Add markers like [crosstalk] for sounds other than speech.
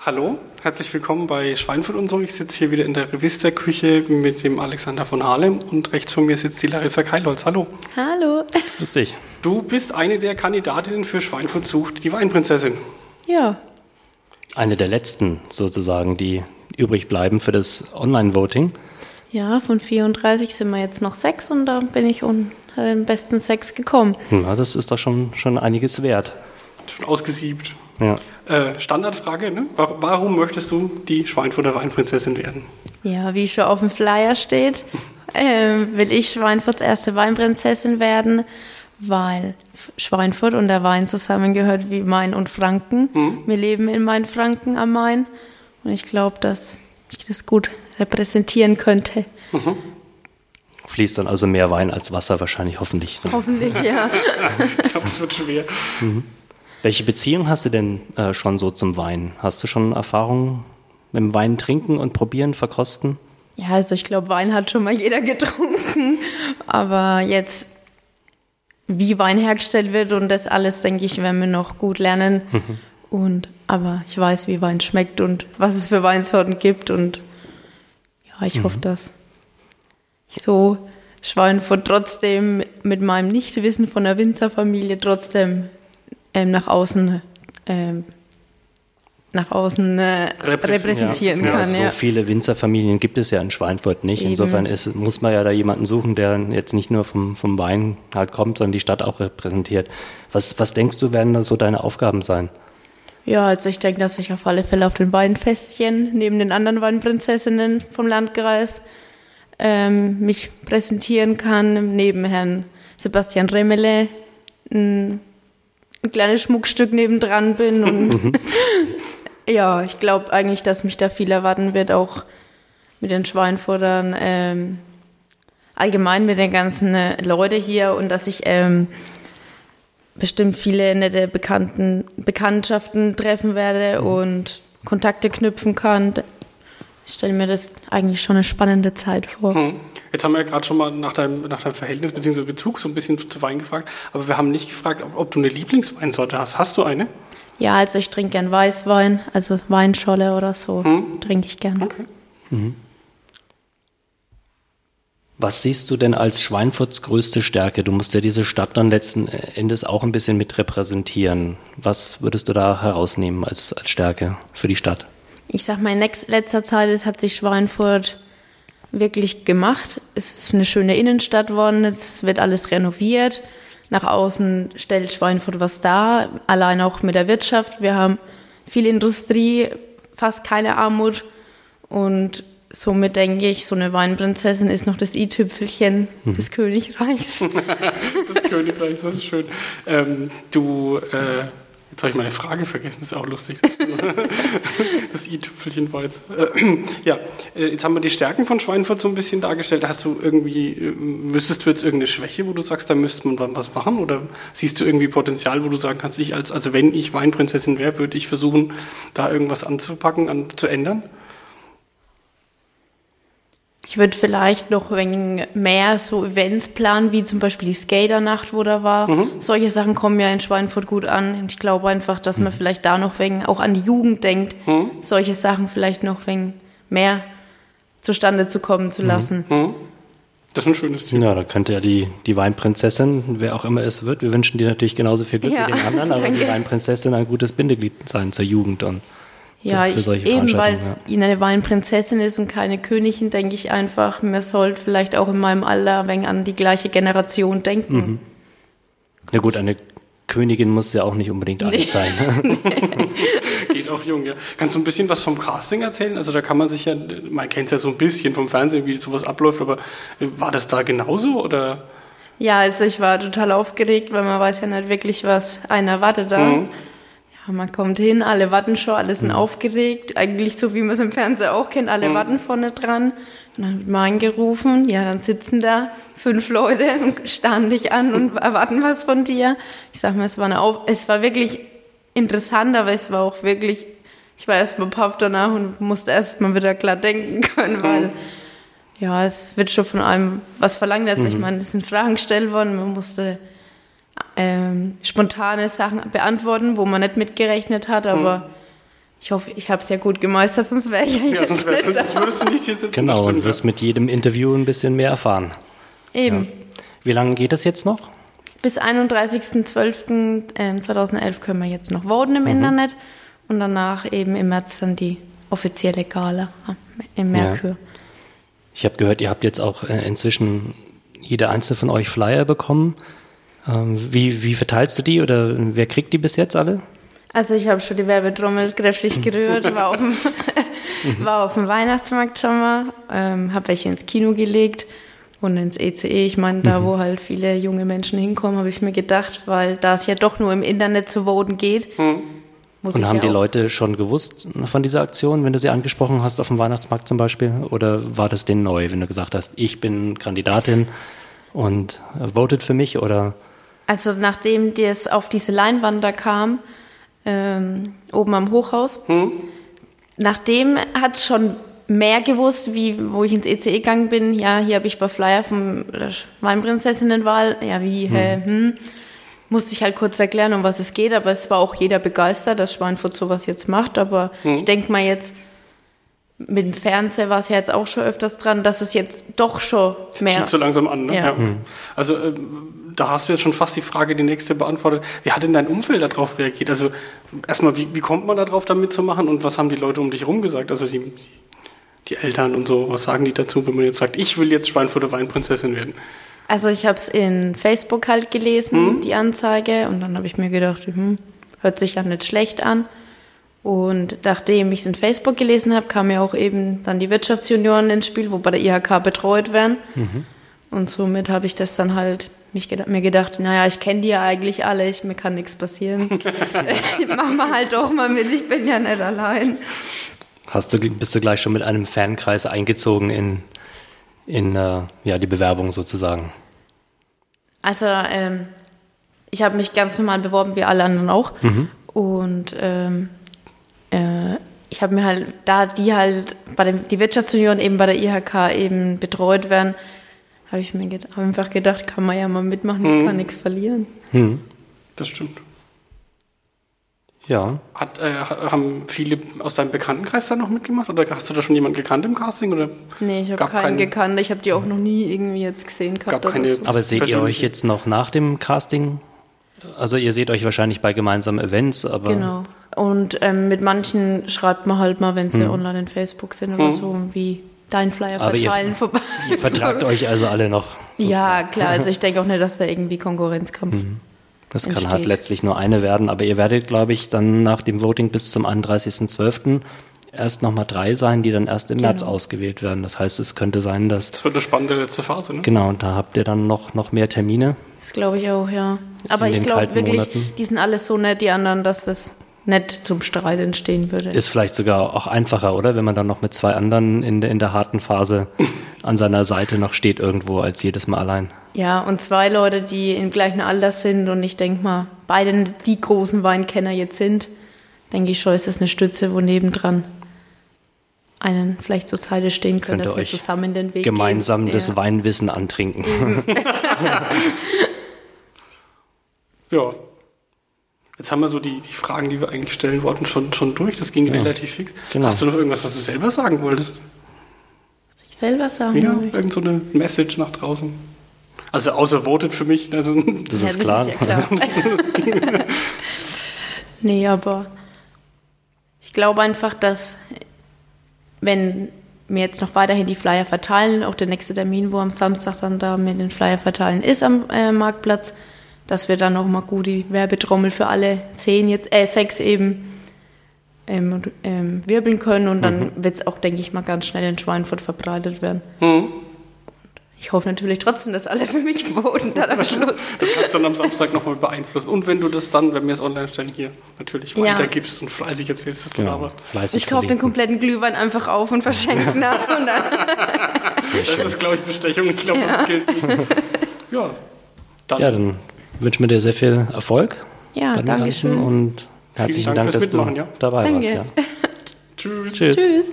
Hallo, herzlich willkommen bei Schweinfurt und so. Ich sitze hier wieder in der Revista-Küche mit dem Alexander von Ahlem und rechts von mir sitzt die Larissa Keilholz. Hallo. Hallo. Grüß dich. Du bist eine der Kandidatinnen für Schweinfurt sucht, die Weinprinzessin. Ja. Eine der letzten sozusagen, die übrig bleiben für das Online-Voting. Ja, von 34 sind wir jetzt noch sechs und da bin ich unter den besten sechs gekommen. Na, das ist doch schon, schon einiges wert. Schon ausgesiebt. Ja. Äh, Standardfrage, ne? Wa- Warum möchtest du die Schweinfurter Weinprinzessin werden? Ja, wie schon auf dem Flyer steht, [laughs] ähm, will ich Schweinfurts erste Weinprinzessin werden, weil Schweinfurt und der Wein zusammengehört wie Main und Franken. Wir leben in Main-Franken am Main und ich glaube, dass ich das gut repräsentieren könnte. Fließt dann also mehr Wein als Wasser wahrscheinlich, hoffentlich. Hoffentlich, ja. [laughs] Ich glaube, es wird schwer. Welche Beziehung hast du denn äh, schon so zum Wein? Hast du schon Erfahrungen mit dem Wein trinken und probieren, verkosten? Ja, also ich glaube, Wein hat schon mal jeder getrunken. [laughs] Aber jetzt, wie Wein hergestellt wird und das alles, denke ich, werden wir noch gut lernen. Und, aber ich weiß, wie Wein schmeckt und was es für Weinsorten gibt. Und ja, ich hoffe, dass ich so Schweinfurt trotzdem mit meinem Nichtwissen von der Winzerfamilie trotzdem ähm, nach außen ähm, nach außen äh, Repräsentieren. repräsentieren Ja, kann. so Ja. viele Winzerfamilien gibt es ja in Schweinfurt nicht. Eben. Insofern ist, muss man ja da jemanden suchen, der jetzt nicht nur vom, vom Wein halt kommt, sondern die Stadt auch repräsentiert. Was, was denkst du, werden da so deine Aufgaben sein? Ja, also ich denke, dass ich auf alle Fälle auf den Weinfestchen neben den anderen Weinprinzessinnen vom Landkreis ähm, mich präsentieren kann, neben Herrn Sebastian Remmele ein, ein kleines Schmuckstück nebendran bin und [laughs] ja, ich glaube eigentlich, dass mich da viel erwarten wird, auch mit den Schweinfurtern, ähm, allgemein mit den ganzen äh, Leute hier und dass ich ähm, bestimmt viele nette Bekannten, Bekanntschaften treffen werde und Kontakte knüpfen kann. Ich stelle mir das eigentlich schon eine spannende Zeit vor. Hm. Jetzt haben wir ja gerade schon mal nach deinem, nach deinem Verhältnis bzw. Bezug so ein bisschen zu Wein gefragt, aber wir haben nicht gefragt, ob, ob du eine Lieblingsweinsorte hast. Hast du eine? Ja, also ich trinke gern Weißwein, also Weinscholle oder so trinke ich gern. Okay. Was siehst du denn als Schweinfurts größte Stärke? Du musst ja diese Stadt dann letzten Endes auch ein bisschen mit repräsentieren. Was würdest du da herausnehmen als, als Stärke für die Stadt? Ich sag mal, in letzter Zeit es hat sich Schweinfurt wirklich gemacht. Es ist eine schöne Innenstadt worden, es wird alles renoviert. Nach außen stellt Schweinfurt was dar, allein auch mit der Wirtschaft. Wir haben viel Industrie, fast keine Armut und somit denke ich, so eine Weinprinzessin ist noch das i-Tüpfelchen des Königreichs. [laughs] Das Königreich, das ist schön. Ähm, du, äh, jetzt habe ich meine Frage vergessen, das ist auch lustig. [laughs] Das i-Tüpfelchen war jetzt. Äh, ja, äh, jetzt haben wir die Stärken von Schweinfurt so ein bisschen dargestellt. Hast du irgendwie, äh, wüsstest du jetzt irgendeine Schwäche, wo du sagst, da müsste man was machen? Oder siehst du irgendwie Potenzial, wo du sagen kannst, ich als, also wenn ich Weinprinzessin wäre, würde ich versuchen, da irgendwas anzupacken, an, zu ändern? Ich würde vielleicht noch wegen mehr so Events planen, wie zum Beispiel die Skaternacht, wo da war. Solche Sachen kommen ja in Schweinfurt gut an. Und ich glaube einfach, dass man vielleicht da noch wegen auch an die Jugend denkt, solche Sachen vielleicht noch wegen mehr zustande zu kommen zu lassen. Das ist ein schönes Ziel. Ja, da könnte ja die, die Weinprinzessin, wer auch immer es wird, wir wünschen dir natürlich genauso viel Glück Ja, wie den anderen, [laughs] aber die. Weinprinzessin ein gutes Bindeglied sein zur Jugend und Ja, für ich, solche eben weil es Veranstaltungen. eine Weinprinzessin ist und keine Königin, denke ich einfach, man sollte vielleicht auch in meinem Alter ein wenig an die gleiche Generation denken. Ja. ja gut, eine Königin muss ja auch nicht unbedingt alt sein. Ne? [laughs] Geht auch jung, ja. Kannst du ein bisschen was vom Casting erzählen? Also da kann man sich ja, man kennt es ja so ein bisschen vom Fernsehen, wie sowas abläuft, aber äh, war das da genauso oder? Ja, also ich war total aufgeregt, weil man weiß ja nicht wirklich, was einen erwartet da. Ja, man kommt hin, alle warten schon, alle sind aufgeregt. Eigentlich so, wie man es im Fernsehen auch kennt, alle warten vorne dran. Und dann wird man angerufen, ja, dann sitzen da fünf Leute und starren dich an und [laughs] erwarten was von dir. Ich sag mal, es war, eine auf es war wirklich interessant, aber es war auch wirklich, ich war erst mal paff danach und musste erst mal wieder klar denken [laughs] können, weil ja, es wird schon von einem was verlangt. Also ich meine, es sind Fragen gestellt worden, man musste ähm, spontane Sachen beantworten, wo man nicht mitgerechnet hat, aber Ich hoffe, ich habe es ja gut gemeistert, sonst wäre ich ja, Ja, jetzt sonst, nicht sonst würdest du nicht hier sitzen. Genau, das und wirst mit jedem Interview ein bisschen mehr erfahren. Eben. Wie lange geht es jetzt noch? Bis 31.12.2011 können wir jetzt noch voten im Internet und danach eben im März dann die offizielle Gala im Merkur. Ich habe gehört, ihr habt jetzt auch äh, inzwischen jeder einzelne von euch Flyer bekommen. Ähm, wie, wie verteilst du die oder wer kriegt die bis jetzt alle? Also ich habe schon die Werbetrommel kräftig [laughs] gerührt, war auf dem, war auf dem Weihnachtsmarkt schon mal, ähm, habe welche ins Kino gelegt und ins ECE. Ich meine, da wo halt viele junge Menschen hinkommen, habe ich mir gedacht, weil da es ja doch nur im Internet zu voten geht, muss Und ich haben ja die Leute schon gewusst von dieser Aktion, wenn du sie angesprochen hast auf dem Weihnachtsmarkt zum Beispiel? Oder war das denen neu, wenn du gesagt hast, ich bin Kandidatin und äh, votet für mich? Oder Also nachdem das auf diese Leinwand da kam, ähm, oben am Hochhaus, nachdem hat es schon mehr gewusst, wie wo ich ins ECE gegangen bin. Ja, hier habe ich bei Flyer vom der Weinprinzessinnenwahl. Ja, wie, hä, hm. Musste ich halt kurz erklären, um was es geht, aber es war auch jeder begeistert, dass Schweinfurt sowas jetzt macht. Aber ich denke mal jetzt, mit dem Fernseher war es ja jetzt auch schon öfters dran, dass es jetzt doch schon Das mehr. zieht so langsam an. Ne? Ja. Also ähm, da hast du jetzt schon fast die Frage, die nächste beantwortet. Wie hat denn dein Umfeld darauf reagiert? Also erstmal, wie, wie kommt man darauf, da mitzumachen und was haben die Leute um dich herum gesagt? Also die, die Eltern und so, was sagen die dazu, wenn man jetzt sagt, ich will jetzt Schweinfurter Weinprinzessin werden? Also ich habe es in Facebook halt gelesen, die Anzeige, und dann habe ich mir gedacht, hm, hört sich ja nicht schlecht an. Und nachdem ich es in Facebook gelesen habe, kam ja auch eben dann die Wirtschaftsjunioren ins Spiel, wo bei der IHK betreut werden. Und somit habe ich das dann halt mich mir gedacht, naja, ich kenne die ja eigentlich alle, ich, mir kann nichts passieren. [laughs] [laughs] Mach mal halt doch mal mit, ich bin ja nicht allein. hast du, bist du gleich schon mit einem Fankreis eingezogen in, in äh, ja, die Bewerbung sozusagen? Also ähm, ich habe mich ganz normal beworben, wie alle anderen auch. Und ähm, äh, ich habe mir halt, da die halt bei dem, die Wirtschaftsunion eben bei der IHK eben betreut werden, habe ich mir ged hab einfach gedacht, kann man ja mal mitmachen, ich kann nichts verlieren. Hm. Das stimmt. Ja. Hat, äh, ha- haben viele aus deinem Bekanntenkreis da noch mitgemacht? Oder hast du da schon jemanden gekannt im Casting? Oder? Nee, ich habe keinen keine- gekannt, ich habe die auch noch nie irgendwie jetzt gesehen gehabt. Gab keine- oder so. Aber seht ihr euch jetzt noch nach dem Casting? Also ihr seht euch wahrscheinlich bei gemeinsamen Events, aber Genau. Und ähm, mit manchen schreibt man halt mal, wenn sie online in Facebook sind oder so, wie dein Flyer Aber ihr- verteilen vorbei. ihr vertragt [laughs] euch also alle noch. Ja, klar. Also ich [laughs] denke auch nicht, dass da irgendwie Konkurrenzkampf. Das kann entsteht. halt letztlich nur eine werden, aber ihr werdet, glaube ich, dann nach dem Voting bis zum 31.12. erst nochmal drei sein, die dann erst im März Genau. ausgewählt werden. Das heißt, es könnte sein, dass, Das wird eine spannende letzte Phase, ne? genau, und da habt ihr dann noch, noch mehr Termine. Das glaube ich auch, ja. Aber ich glaube wirklich, Monaten. die sind alle so nett, die anderen, dass das nicht zum Streit entstehen würde. Ist vielleicht sogar auch einfacher, oder? Wenn man dann noch mit zwei anderen in der, in der harten Phase an seiner Seite noch steht irgendwo, als jedes Mal allein. ja, und zwei Leute, die im gleichen Alter sind und ich denke mal, beide die großen Weinkenner jetzt sind, denke ich schon, ist das eine Stütze, wo nebendran einen vielleicht zur Seite stehen können, dass wir euch zusammen den Weg Gemeinsam gehen. das ja. Weinwissen antrinken. [laughs] [laughs] Ja. Jetzt haben wir so die, die Fragen, die wir eigentlich stellen wollten, schon, schon durch. Das ging relativ fix. Genau. Hast du noch irgendwas, was du selber sagen wolltest? Ich selber sagen. Ja, ich. irgend so eine Message nach draußen. Also außer votet für mich. Also, Das [laughs] Ja, ist klar. ja klar. [laughs] nee, aber ich glaube einfach, dass wenn wir jetzt noch weiterhin die Flyer verteilen, auch der nächste Termin, wo am Samstag dann da wir den Flyer verteilen, ist am äh, Marktplatz, dass wir dann noch mal gut die Werbetrommel für alle zehn jetzt, äh, sechs eben ähm, ähm, wirbeln können und dann wird es auch, denke ich mal, ganz schnell in Schweinfurt verbreitet werden. Ich hoffe natürlich trotzdem, dass alle für mich voten dann am Schluss. das kannst du dann am Samstag nochmal beeinflussen. Und wenn du das dann, wenn wir es online stellen, hier natürlich Ja. weitergibst und fleißig erzählst, dass du da Genau. warst. Fleißig Ich kaufe den kompletten Glühwein einfach auf und verschenke ihn nach. Und dann, [laughs] Das ist, glaube ich, Bestechung. Ich glaube, das gilt nicht. [laughs] Ja, dann, Ja, dann wünschen wir dir sehr viel Erfolg Ja, bei dem danke Ganzen schön. und herzlichen Dank Dank, dass du ja. dabei Danke. warst. Ja. [laughs] tschüss. Tschüss. tschüss.